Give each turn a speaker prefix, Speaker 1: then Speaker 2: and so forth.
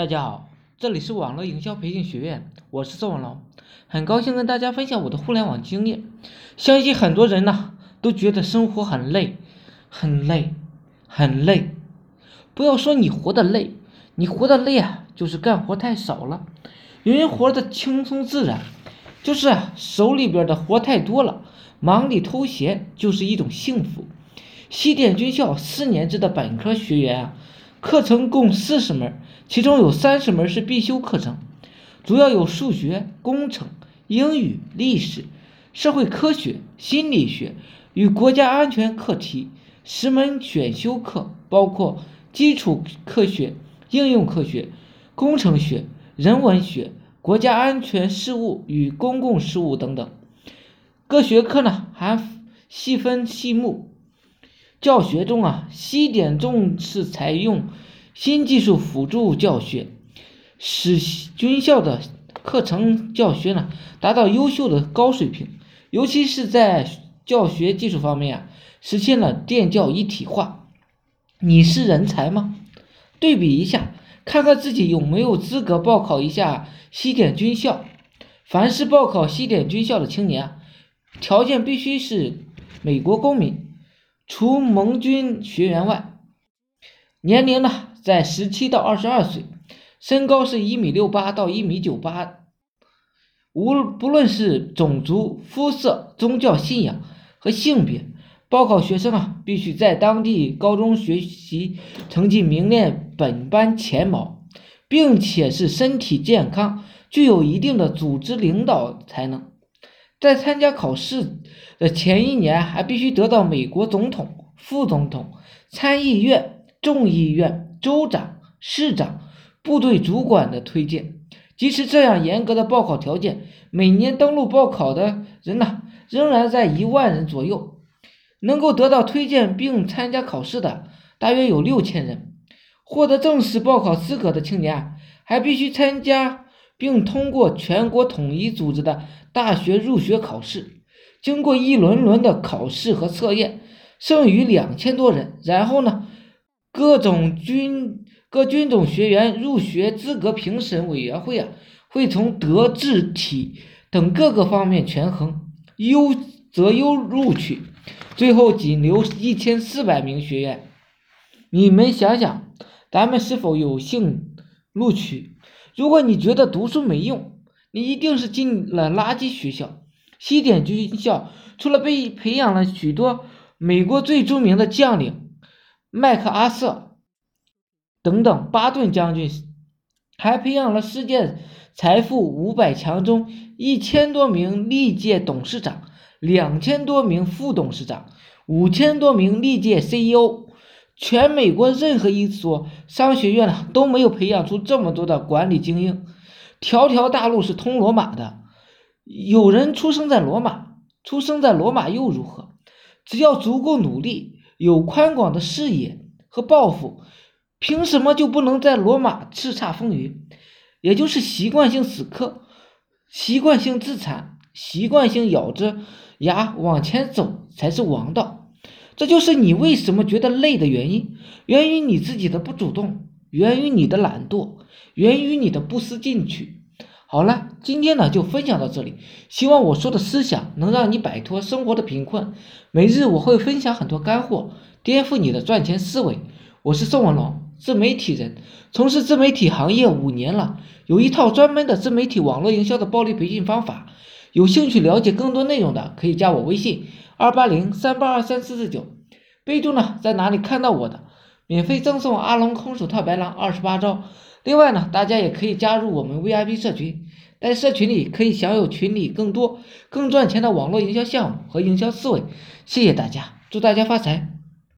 Speaker 1: 大家好，这里是网络营销培训学院，我是宋文龙，很高兴跟大家分享我的互联网经验。相信很多人呢都觉得生活很累，很累，很累。不要说你活得累，你活得累啊，就是干活太少了。有人活得轻松自然，就是手里边的活太多了，忙里偷闲就是一种幸福。西点军校四年制的本科学员啊。课程共四十门，其中有三十门是必修课程，主要有数学、工程、英语、历史、社会科学、心理学与国家安全课题。十门选修课包括基础科学、应用科学、工程学、人文学、国家安全事务与公共事务等等。各学科呢还细分细目。教学中啊，西点重视采用新技术辅助教学，使军校的课程教学呢达到优秀的高水平，尤其是在教学技术方面啊，实现了电教一体化。你是人才吗？对比一下，看看自己有没有资格报考一下西点军校。凡是报考西点军校的青年，条件必须是美国公民。除盟军学员外，年龄呢在十七到二十二岁，身高是一米六八到一米九八，无不论是种族、肤色、宗教信仰和性别，报考学生啊必须在当地高中学习成绩名列本班前茅，并且是身体健康，具有一定的组织领导才能。在参加考试的前一年，还必须得到美国总统、副总统、参议院、众议院、州长、市长、部队主管的推荐。即使这样严格的报考条件，每年登录报考的人呢，仍然在一万人左右。能够得到推荐并参加考试的，大约有六千人。获得正式报考资格的青年，还必须参加。并通过全国统一组织的大学入学考试，经过一轮轮的考试和测验，剩余两千多人。然后呢，各种军各军种学员入学资格评审委员会啊，会从德智体等各个方面权衡，优择优录取，最后仅留一千四百名学员。你们想想，咱们是否有幸录取？如果你觉得读书没用，你一定是进了垃圾学校。西点军校除了被培养了许多美国最著名的将领麦克阿瑟等等巴顿将军，还培养了世界财富五百强中一千多名历届董事长、两千多名副董事长、五千多名历届 CEO。全美国任何一所商学院呢都没有培养出这么多的管理精英。条条大路是通罗马的，有人出生在罗马，出生在罗马又如何？只要足够努力，有宽广的视野和抱负，凭什么就不能在罗马叱咤风云？也就是习惯性死磕，习惯性自残，习惯性咬着牙往前走才是王道。这就是你为什么觉得累的原因，源于你自己的不主动，源于你的懒惰，源于你的不思进取。好了，今天呢就分享到这里，希望我说的思想能让你摆脱生活的贫困。每日我会分享很多干货，颠覆你的赚钱思维。我是宋文龙，自媒体人，从事自媒体行业五年了，有一套专门的自媒体网络营销的暴力培训方法。有兴趣了解更多内容的，可以加我微信。二八零三八二三四四九，备注呢在哪里看到我的，免费赠送阿龙空手套白狼二十八招。另外呢，大家也可以加入我们 VIP 社群，在社群里可以享有群里更多更赚钱的网络营销项目和营销思维。谢谢大家，祝大家发财。